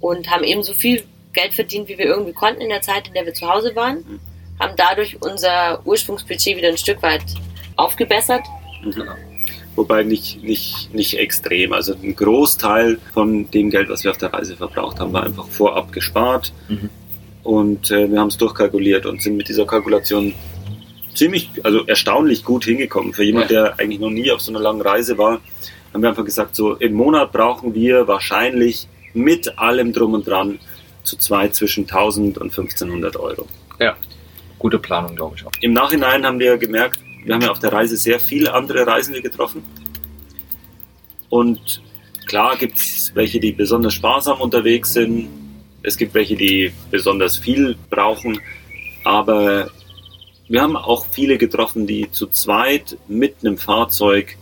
und haben eben so viel Geld verdient, wie wir irgendwie konnten in der Zeit, in der wir zu Hause waren. Mhm. Haben dadurch unser Ursprungsbudget wieder ein Stück weit aufgebessert. Mhm. Wobei nicht, nicht, nicht extrem. Also ein Großteil von dem Geld, was wir auf der Reise verbraucht haben, war einfach vorab gespart. Mhm. Und äh, wir haben es durchkalkuliert und sind mit dieser Kalkulation ziemlich, also erstaunlich gut hingekommen. Für jemand, Ja. der eigentlich noch nie auf so einer langen Reise war, haben wir einfach gesagt, so im Monat brauchen wir wahrscheinlich mit allem drum und dran zu zweit zwischen 1000 und 1500 Euro. Ja, gute Planung, glaube ich auch. Im Nachhinein haben wir gemerkt, wir haben ja auf der Reise sehr viele andere Reisende getroffen. Und klar gibt es welche, die besonders sparsam unterwegs sind. Es gibt welche, die besonders viel brauchen. Aber wir haben auch viele getroffen, die zu zweit mit einem Fahrzeug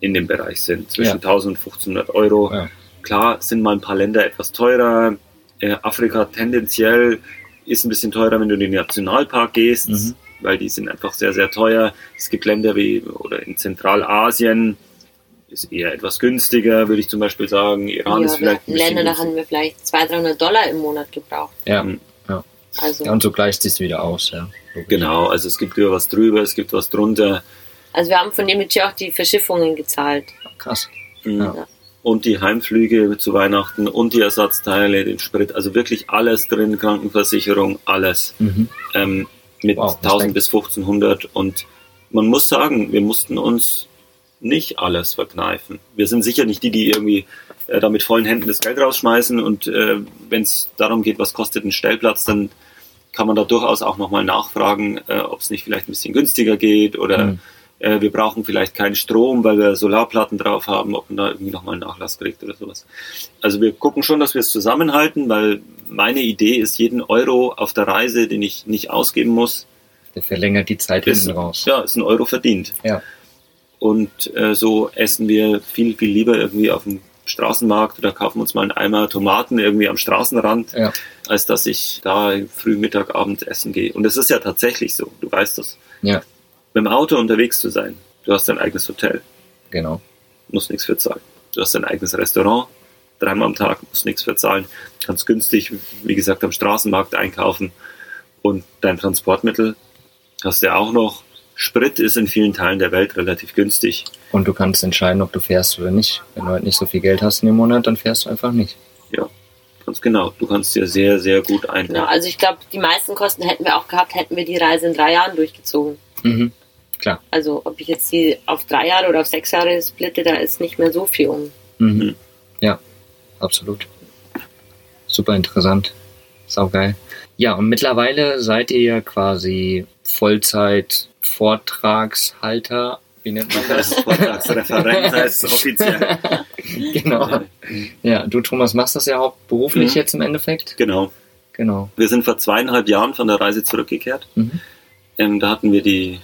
in dem Bereich sind, zwischen Ja. 1000 und 1500 Euro. Ja. Klar sind mal ein paar Länder etwas teurer. Äh, Afrika tendenziell ist ein bisschen teurer, wenn du in den Nationalpark gehst, Mhm. Weil die sind einfach sehr, sehr teuer. Es gibt Länder wie oder in Zentralasien ist eher etwas günstiger, würde ich zum Beispiel sagen. Iran ist ja, wir vielleicht Länder, da haben wir vielleicht 200, 300 Dollar im Monat gebraucht. Ja, Mhm. Also, ja und so gleicht es wieder aus. Ja. Genau, also es gibt über was drüber, es gibt was drunter. also wir haben von dem Budget auch die Verschiffungen gezahlt. Krass. Mhm. Ja. Und die Heimflüge zu Weihnachten und die Ersatzteile, den Sprit, also wirklich alles drin, Krankenversicherung, alles. Mhm. ähm, mit Wow, 1000 Respekt. bis 1500 und man muss sagen, wir mussten uns nicht alles verkneifen. Wir sind sicher nicht die, die irgendwie äh, da mit vollen Händen das Geld rausschmeißen und äh, wenn es darum geht, was kostet ein Stellplatz, dann kann man da durchaus auch nochmal nachfragen, äh, ob es nicht vielleicht ein bisschen günstiger geht oder Mhm. äh, wir brauchen vielleicht keinen Strom, weil wir Solarplatten drauf haben, ob man da irgendwie nochmal einen Nachlass kriegt oder sowas. Also wir gucken schon, dass wir es zusammenhalten, weil meine Idee ist, jeden Euro auf der Reise, den ich nicht ausgeben muss, Der verlängert die Zeit ist, hinten raus. ja, ist ein Euro verdient. Ja. Und äh, so essen wir viel, viel lieber irgendwie auf dem Straßenmarkt oder kaufen uns mal einen Eimer Tomaten irgendwie am Straßenrand, Ja. als dass ich da früh, Mittag, Abend essen gehe. Und es ist ja tatsächlich so, du weißt das. Ja, Mit dem Auto unterwegs zu sein, du hast dein eigenes Hotel, genau. musst nichts für zahlen. Du hast dein eigenes Restaurant, dreimal am Tag, musst nichts für zahlen. Kannst günstig, wie gesagt, am Straßenmarkt einkaufen. Und dein Transportmittel hast du ja auch noch. Sprit ist in vielen Teilen der Welt relativ günstig. Und du kannst entscheiden, ob du fährst oder nicht. Wenn du halt nicht so viel Geld hast in dem Monat, dann fährst du einfach nicht. Ja. Ganz genau. Du kannst dir sehr, sehr gut Genau, einteilen. also ich glaube, die meisten Kosten hätten wir auch gehabt, hätten wir die Reise in drei Jahren durchgezogen. Mhm. Klar. Also ob ich jetzt die auf drei Jahre oder auf sechs Jahre splitte, da ist nicht mehr so viel um. Mhm. Ja, absolut. Super interessant. Saugeil. Ja, und mittlerweile seid ihr ja quasi Vollzeit-Vortragshalter. Wie nennt man Das das? Vortragsreferent heißt offiziell. genau. Ja, du, Thomas, machst das ja hauptberuflich Mhm. jetzt im Endeffekt. Genau. Genau. Wir sind vor zweieinhalb Jahren von der Reise zurückgekehrt. Mhm. Ähm, da hatten wir die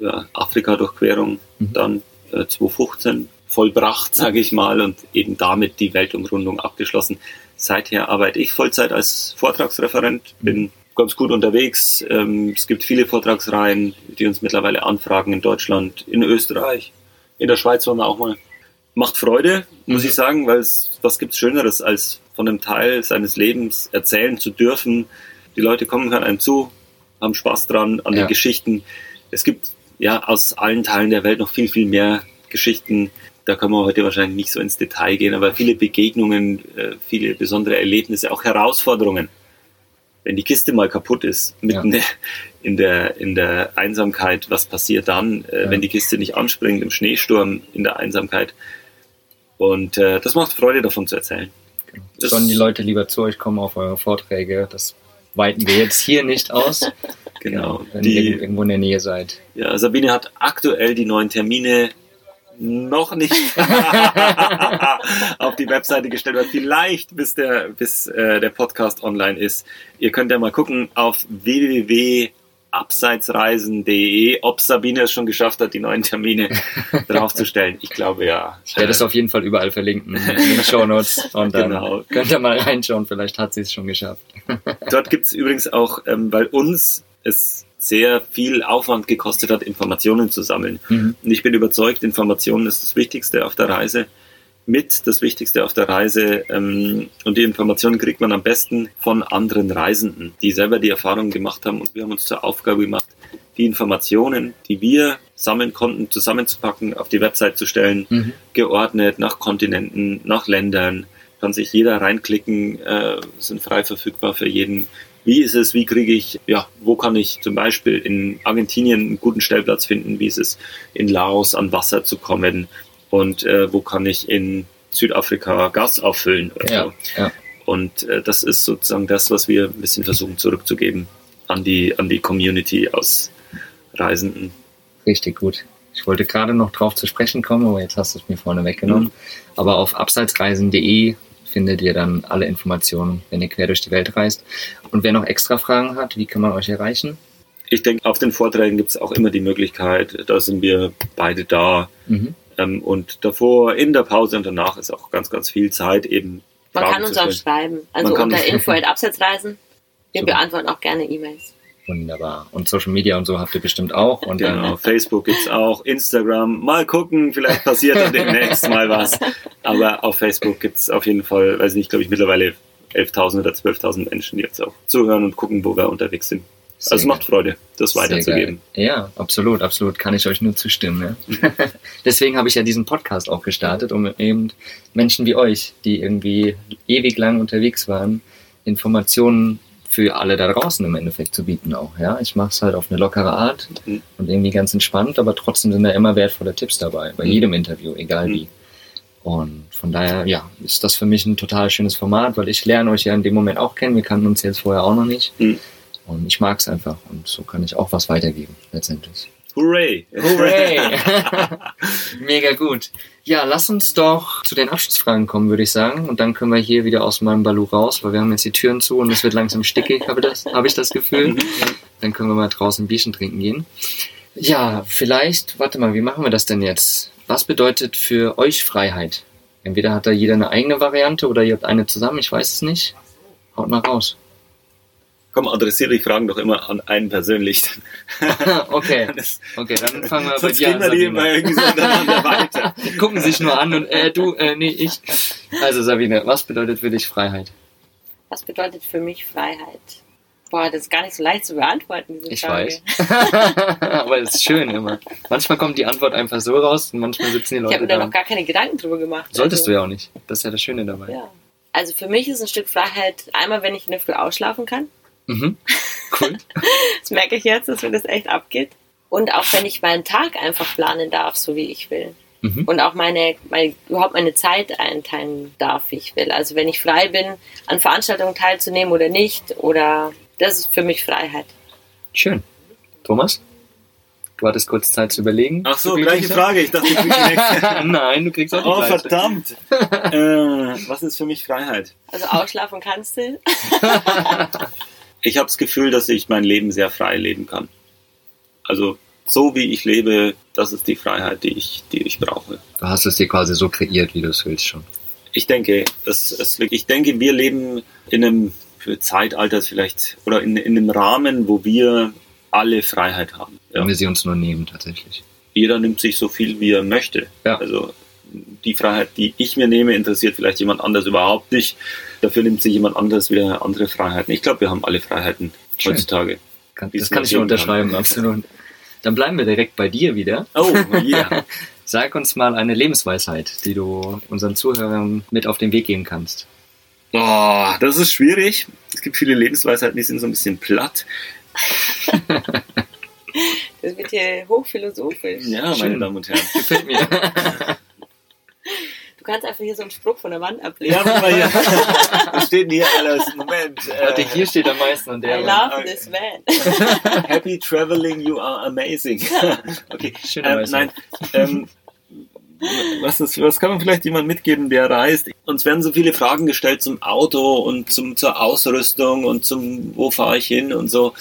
ja, Afrika-Durchquerung Mhm. dann äh, 2015 vollbracht, sage ich mal, und eben damit die Weltumrundung abgeschlossen. Seither arbeite ich Vollzeit als Vortragsreferent, bin ganz gut unterwegs. Ähm, es gibt viele Vortragsreihen, die uns mittlerweile anfragen in Deutschland, in Österreich, in der Schweiz waren wir auch mal. Macht Freude, muss Mhm. ich sagen, weil es, was gibt's Schöneres, als von einem Teil seines Lebens erzählen zu dürfen. Die Leute kommen hören einem zu, haben Spaß dran an Ja. den Geschichten. Es gibt ja aus allen Teilen der Welt noch viel, viel mehr Geschichten. Da können wir heute wahrscheinlich nicht so ins Detail gehen, aber viele Begegnungen, äh, viele besondere Erlebnisse, auch Herausforderungen. Wenn die Kiste mal kaputt ist, mitten in, der, in der Einsamkeit, was passiert dann, äh, Ja. wenn die Kiste nicht anspringt, im Schneesturm, in der Einsamkeit? Und äh, das macht Freude, davon zu erzählen. Das- Sollen die Leute lieber zu euch kommen auf eure Vorträge? Das weiten wir jetzt hier nicht aus. Genau. Wenn ihr Die, irgendwo in der Nähe seid. ja, Sabine hat aktuell die neuen Termine noch nicht auf die Webseite gestellt, weil vielleicht bis der, bis äh, der Podcast online ist. Ihr könnt ja mal gucken auf www.abseitsreisen.de, ob Sabine es schon geschafft hat, die neuen Termine draufzustellen. Ich glaube ja. Ich werde es auf jeden Fall überall verlinken in den Show Notes. Und dann Genau. könnt ihr mal reinschauen, vielleicht hat sie es schon geschafft. Dort gibt es übrigens auch, ähm, weil uns es sehr viel Aufwand gekostet hat, Informationen zu sammeln. Mhm. Und ich bin überzeugt, Informationen ist das Wichtigste auf der Reise. Mit das Wichtigste auf der Reise. Ähm, und die Informationen kriegt man am besten von anderen Reisenden, die selber die Erfahrungen gemacht haben. Und wir haben uns zur Aufgabe gemacht, die Informationen, die wir sammeln konnten, zusammenzupacken, auf die Website zu stellen, Mhm. geordnet nach Kontinenten, nach Ländern. Kann sich jeder reinklicken, äh, sind frei verfügbar für jeden. Wie ist es, wie kriege ich, ja, wo kann ich zum Beispiel in Argentinien einen guten Stellplatz finden? Wie ist es in Laos an Wasser zu kommen? Und äh, wo kann ich in Südafrika Gas auffüllen? Ja, so. ja. Und äh, das ist sozusagen das, was wir ein bisschen versuchen zurückzugeben an die, an die Community aus Reisenden. Richtig gut. Ich wollte gerade noch drauf zu sprechen kommen, aber jetzt hast du es mir vorne weggenommen. Mhm. Aber auf abseitsreisen.de findet ihr dann alle Informationen, wenn ihr quer durch die Welt reist. Und wer noch extra Fragen hat, wie kann man euch erreichen? Ich denke, auf den Vorträgen gibt es auch immer die Möglichkeit, da sind wir beide da. Mhm. Ähm, und davor, in der Pause und danach ist auch ganz, ganz viel Zeit eben. Man Fragen kann uns auch schreiben. Also unter info at Abseitsreisen. Wir Super. beantworten auch gerne E-Mails. Wunderbar. Und Social Media und so habt ihr bestimmt auch. Und Genau, dann, Facebook gibt's auch, Instagram. Mal gucken, vielleicht passiert da demnächst mal was. Aber auf Facebook gibt's auf jeden Fall, weiß nicht, glaube ich, mittlerweile 11.000 oder 12.000 Menschen, die jetzt auch zuhören und gucken, wo wir unterwegs sind. Sehr Also es macht Freude, das weiterzugeben. Ja, absolut, absolut. Kann ich euch nur zustimmen. Ja. Deswegen habe ich ja diesen Podcast auch gestartet, um eben Menschen wie euch, die irgendwie ewig lang unterwegs waren, Informationen für alle da draußen im Endeffekt zu bieten auch. Ja, ich mache es halt auf eine lockere Art Mhm. und irgendwie ganz entspannt, aber trotzdem sind da immer wertvolle Tipps dabei bei Mhm. jedem Interview, egal Mhm. wie. Und von daher, ja, ist das für mich ein total schönes Format, weil ich lerne euch ja in dem Moment auch kennen. Wir kannten uns jetzt vorher auch noch nicht. Mhm. Und ich mag es einfach. Und so kann ich auch was weitergeben, letztendlich. Hooray! Hooray! Mega gut. Ja, lass uns doch zu den Abschlussfragen kommen, würde ich sagen. Und dann können wir hier wieder aus meinem Balu raus, weil wir haben jetzt die Türen zu und es wird langsam stickig, habe das, habe ich das Gefühl. Dann können wir mal draußen ein Bierchen trinken gehen. Ja, vielleicht, warte mal, wie machen wir das denn jetzt? Was bedeutet für euch Freiheit? Entweder hat da jeder eine eigene Variante oder ihr habt eine zusammen, ich weiß es nicht. Haut mal raus. Komm, adressiere die Fragen doch immer an einen persönlich. okay, Das, okay, dann fangen wir bei sonst dir gehen an. wir die immer irgendwie so untereinander weiter. gucken sich nur an und äh, du, äh, nee, ich. Also Sabine, was bedeutet für dich Freiheit? Was bedeutet für mich Freiheit? Boah, das ist gar nicht so leicht zu beantworten, diese Ich Frage. weiß. Aber es ist schön immer. Manchmal kommt die Antwort einfach so raus und manchmal sitzen die Ich habe Leute mir da da. noch gar keine Gedanken drüber gemacht. Solltest also, du ja auch nicht. Das ist ja das Schöne dabei. Ja. Also für mich ist ein Stück Freiheit einmal, wenn ich in der Früh ausschlafen kann. Mhm. Cool. Das merke ich jetzt, dass mir das echt abgeht. Und auch wenn ich meinen Tag einfach planen darf, so wie ich will. Mhm. Und auch meine, meine, überhaupt meine Zeit einteilen darf, wie ich will. Also wenn ich frei bin, an Veranstaltungen teilzunehmen oder nicht, oder das ist für mich Freiheit. Schön. Thomas? Du hattest kurz Zeit zu überlegen. Ach so, gleiche? Frage. Ich dachte, ich krieg die nächste. Nein, du kriegst auch die Oh, gleiche. verdammt. äh, was ist für mich Freiheit? Also ausschlafen kannst du. Ich habe das Gefühl, dass ich mein Leben sehr frei leben kann. Also so wie ich lebe, das ist die Freiheit, die ich, die ich brauche. Du hast es dir quasi so kreiert, wie du es willst schon. Ich denke, das ist wirklich, ich denke, wir leben in einem Zeitalter vielleicht oder in, in einem Rahmen, wo wir alle Freiheit haben. Ja. Wenn wir sie uns nur nehmen, tatsächlich. Jeder nimmt sich so viel, wie er möchte. Ja. Also die Freiheit, die ich mir nehme, interessiert vielleicht jemand anders überhaupt nicht. Dafür nimmt sich jemand anderes wieder andere Freiheiten. Ich glaube, wir haben alle Freiheiten Schön. heutzutage. Kann, das kann ich nur unterschreiben, absolut. Dann bleiben wir direkt bei dir wieder. Oh, yeah. Sag uns mal eine Lebensweisheit, die du unseren Zuhörern mit auf den Weg geben kannst. Oh, das ist schwierig. Es gibt viele Lebensweisheiten, die sind so ein bisschen platt. Das wird hier hochphilosophisch. Ja, meine Schön. Damen und Herren. Gefällt mir. Du kannst einfach hier so einen Spruch von der Wand ablegen. Ja, guck mal hier. Was steht denn hier alles? Moment. Warte, Äh, hier steht am meisten I der. love this man. happy traveling, you are amazing. Okay, Schöne ähm, nein. Ähm, was, ist, was kann man vielleicht jemand mitgeben, der reist? Uns werden so viele Fragen gestellt zum Auto und zum, zur Ausrüstung und zum, wo fahre ich hin und so.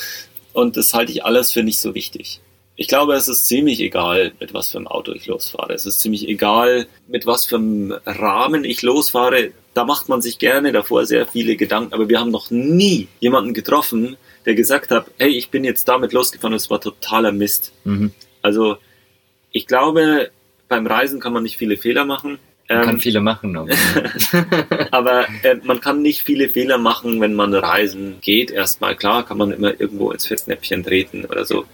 Und das halte ich alles für nicht so wichtig. Ich glaube, es ist ziemlich egal, mit was für einem Auto ich losfahre. Es ist ziemlich egal, mit was für einem Rahmen ich losfahre. Da macht man sich gerne davor sehr viele Gedanken. Aber wir haben noch nie jemanden getroffen, der gesagt hat, hey, ich bin jetzt damit losgefahren und es war totaler Mist. Mhm. Also ich glaube, beim Reisen kann man nicht viele Fehler machen. Man kann Ähm, viele machen, aber aber äh, man kann nicht viele Fehler machen, wenn man reisen geht. Erstmal klar, kann man immer irgendwo ins Fettnäpfchen treten oder so.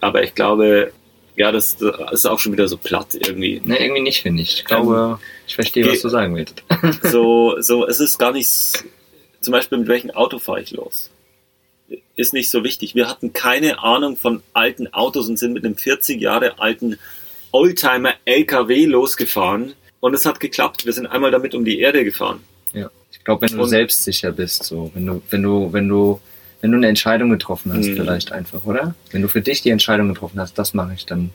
Aber ich glaube, ja, das, das ist auch schon wieder so platt irgendwie. ne, irgendwie nicht, finde ich. Ich glaube, ich verstehe, was du sagen willst. So, so, es ist gar nichts. Zum Beispiel, mit welchem Auto fahre ich los? Ist nicht so wichtig. Wir hatten keine Ahnung von alten Autos und sind mit einem 40 Jahre alten Oldtimer LKW losgefahren und es hat geklappt. Wir sind einmal damit um die Erde gefahren. Ja. Ich glaube, wenn du Und- selbstsicher bist, so, wenn du, wenn du, wenn du, wenn du eine Entscheidung getroffen hast, Mhm. vielleicht einfach, oder? Wenn du für dich die Entscheidung getroffen hast, das mache ich, dann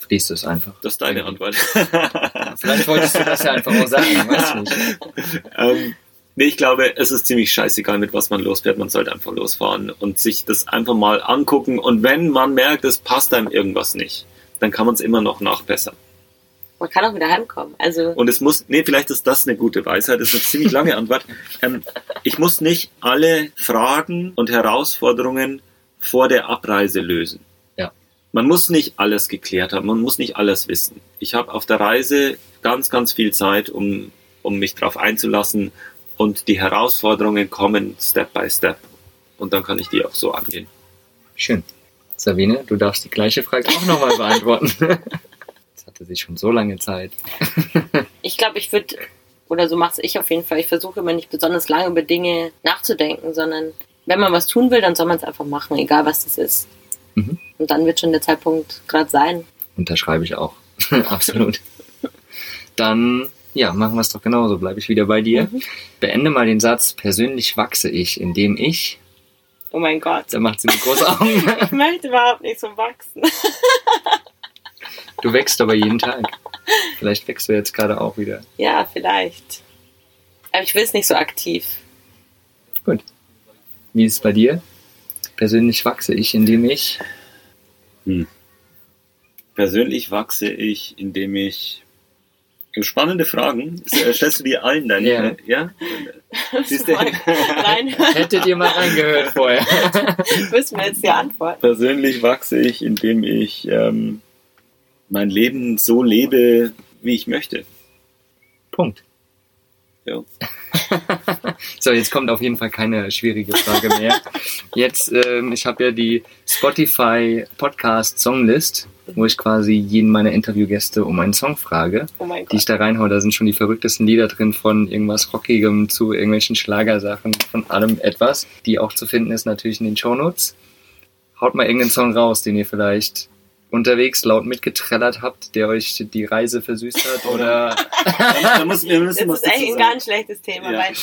fließt es einfach. Das ist deine Antwort. Vielleicht wolltest du das ja einfach auch sagen, weiß nicht. ähm, nee, ich glaube, es ist ziemlich scheißegal, mit was man losfährt. Man sollte einfach losfahren und sich das einfach mal angucken. Und wenn man merkt, es passt einem irgendwas nicht, dann kann man es immer noch nachbessern. Man kann auch wieder heimkommen. Also Und es muss, nee, vielleicht ist das eine gute Weisheit, das ist eine ziemlich lange Antwort. Ähm, ich muss nicht alle Fragen und Herausforderungen vor der Abreise lösen. Ja. Man muss nicht alles geklärt haben, man muss nicht alles wissen. Ich habe auf der Reise ganz, ganz viel Zeit, um, um mich darauf einzulassen und die Herausforderungen kommen Step by Step. Und dann kann ich die auch so angehen. Schön. Sabine, du darfst die gleiche Frage auch nochmal beantworten. Jetzt hatte sie schon so lange Zeit. ich glaube, ich würde, oder so mache ich auf jeden Fall, ich versuche immer nicht besonders lange über Dinge nachzudenken, sondern wenn man was tun will, dann soll man es einfach machen, egal was das ist. Mhm. Und dann wird schon der Zeitpunkt gerade sein. Unterschreibe ich auch. Absolut. Dann, ja, machen wir es doch genauso. Bleibe ich wieder bei dir. Beende mal den Satz, persönlich wachse ich, indem ich, Oh mein Gott. da macht sie mit große Augen. Ich möchte überhaupt nicht so wachsen. Du wächst aber jeden Tag. Vielleicht wächst du jetzt gerade auch wieder. Ja, vielleicht. Aber ich will es nicht so aktiv. Gut. Wie ist es bei dir? Persönlich wachse ich, indem ich, Persönlich wachse ich, indem ich spannende Fragen. Äh, Stellst du die allen deine? Ja. ja? Siehst du? Nein, hättet ihr mal reingehört vorher. müssen wir jetzt die Antwort. Persönlich wachse ich, indem ich ähm, mein Leben so lebe, wie ich möchte. Punkt. Ja. so, jetzt kommt auf jeden Fall keine schwierige Frage mehr. Jetzt, ähm, ich habe ja die Spotify Podcast Songlist, wo ich quasi jeden meiner Interviewgäste um einen Song frage, Oh die ich da reinhaue. Da sind schon die verrücktesten Lieder drin, von irgendwas Rockigem zu irgendwelchen Schlagersachen, von allem etwas, die auch zu finden ist natürlich in den Shownotes. Haut mal irgendeinen Song raus, den ihr vielleicht unterwegs laut mitgetrellert habt, der euch die Reise versüßt hat oder Da, muss, wir müssen Das ist eigentlich ein sagen. ganz schlechtes Thema, Ja. weil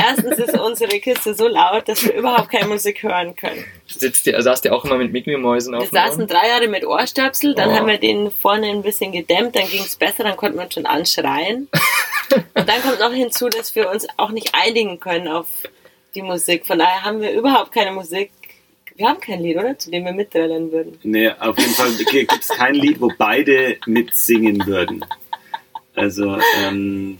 erstens ist unsere Kiste so laut, dass wir überhaupt keine Musik hören können. sitzt ihr, saßt ihr auch immer mit Mickey-Mäusen Wir auf dem saßen drei Jahre mit Ohrstöpsel, dann Oh. haben wir den vorne ein bisschen gedämmt, dann ging es besser, dann konnte man schon anschreien. Und dann kommt noch hinzu, dass wir uns auch nicht einigen können auf die Musik. Von daher haben wir überhaupt keine Musik. Wir haben kein Lied, oder? Zu dem wir mitträllern würden. Nee, auf jeden Fall gibt es kein Lied, wo beide mitsingen würden. Also, ähm,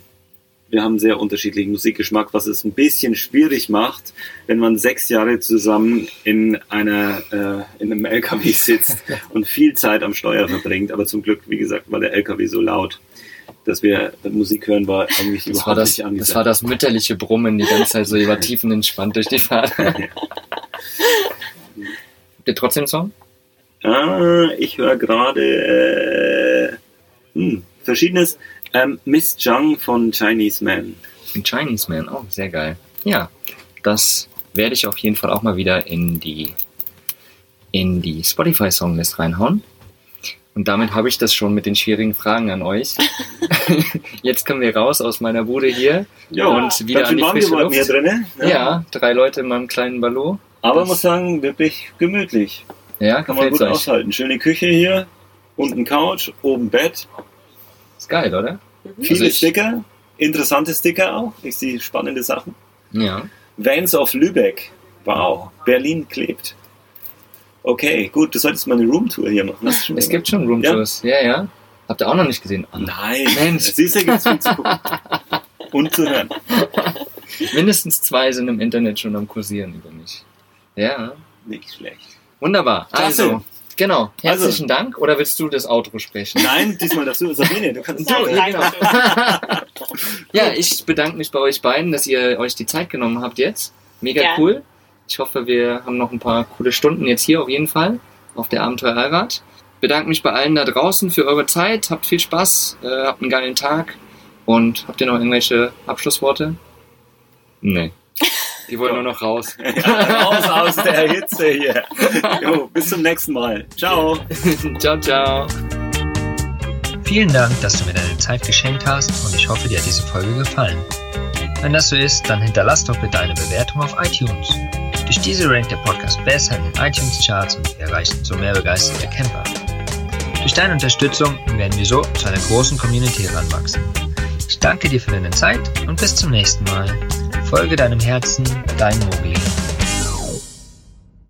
wir haben sehr unterschiedlichen Musikgeschmack, was es ein bisschen schwierig macht, wenn man sechs Jahre zusammen in einer äh, in einem LKW sitzt und viel Zeit am Steuer verbringt. Aber zum Glück, wie gesagt, war der LKW so laut, dass wir Musik hören war eigentlich Das war überhaupt das, nicht das angesagt. war das mütterliche Brummen die ganze Zeit so, war tiefenentspannt durch die Fahrt. Habt ihr trotzdem einen Song? Ah, ich höre gerade äh, hm, verschiedenes. Ähm, Miss Jung von Chinese Man. Chinese Man, oh, sehr geil. Ja, das werde ich auf jeden Fall auch mal wieder in die, in die Spotify-Songlist reinhauen. Und damit habe ich das schon mit den schwierigen Fragen an euch. Jetzt können wir raus aus meiner Bude hier Ja, und wieder an die frische geworden hier Luft. drinnen. Ja. drei Leute in meinem kleinen Ballon. Aber Das- muss sagen, wirklich gemütlich. Ja, Kann man gut euch. aushalten. Schöne Küche hier, unten Couch, oben Bett. Ist geil, oder? Viele Also ich- Sticker, interessante Sticker auch. Ich sehe spannende Sachen. Ja. Vans of Lübeck. Wow. Berlin klebt. Okay, gut, du solltest mal eine Roomtour hier machen. Es mal gibt schon Roomtours. Ja. ja, Habt ihr auch noch nicht gesehen? gemacht? Nein, Mensch. Siehst du, gibt's viel zu gucken. Und zu hören. Mindestens zwei sind im Internet schon am Kursieren über mich. Ja, Nicht schlecht. wunderbar. Klasse. Also, genau. Also- Herzlichen Dank. Oder willst du das Outro sprechen? Nein, diesmal darfst du, Sabine, du kannst Du, ja, genau. Ja, ich bedanke mich bei euch beiden, dass ihr euch die Zeit genommen habt jetzt. Mega Gern. cool. Ich hoffe, wir haben noch ein paar coole Stunden jetzt hier auf jeden Fall auf der Abenteuer Allrad. Bedanke mich bei allen da draußen für eure Zeit. Habt viel Spaß, äh, habt einen geilen Tag. Und habt ihr noch irgendwelche Abschlussworte? Nee. Die wollen nur noch raus. Raus aus der Hitze hier. Jo, bis zum nächsten Mal. Ciao. ciao, ciao. Vielen Dank, dass du mir deine Zeit geschenkt hast und ich hoffe, dir hat diese Folge gefallen. Wenn das so ist, dann hinterlass doch bitte eine Bewertung auf iTunes. Durch diese rankt der Podcast besser in den iTunes-Charts und wir erreichen so mehr begeisterte Camper. Durch deine Unterstützung werden wir so zu einer großen Community heranwachsen. Ich danke dir für deine Zeit und bis zum nächsten Mal. Folge deinem Herzen, dein Mogli.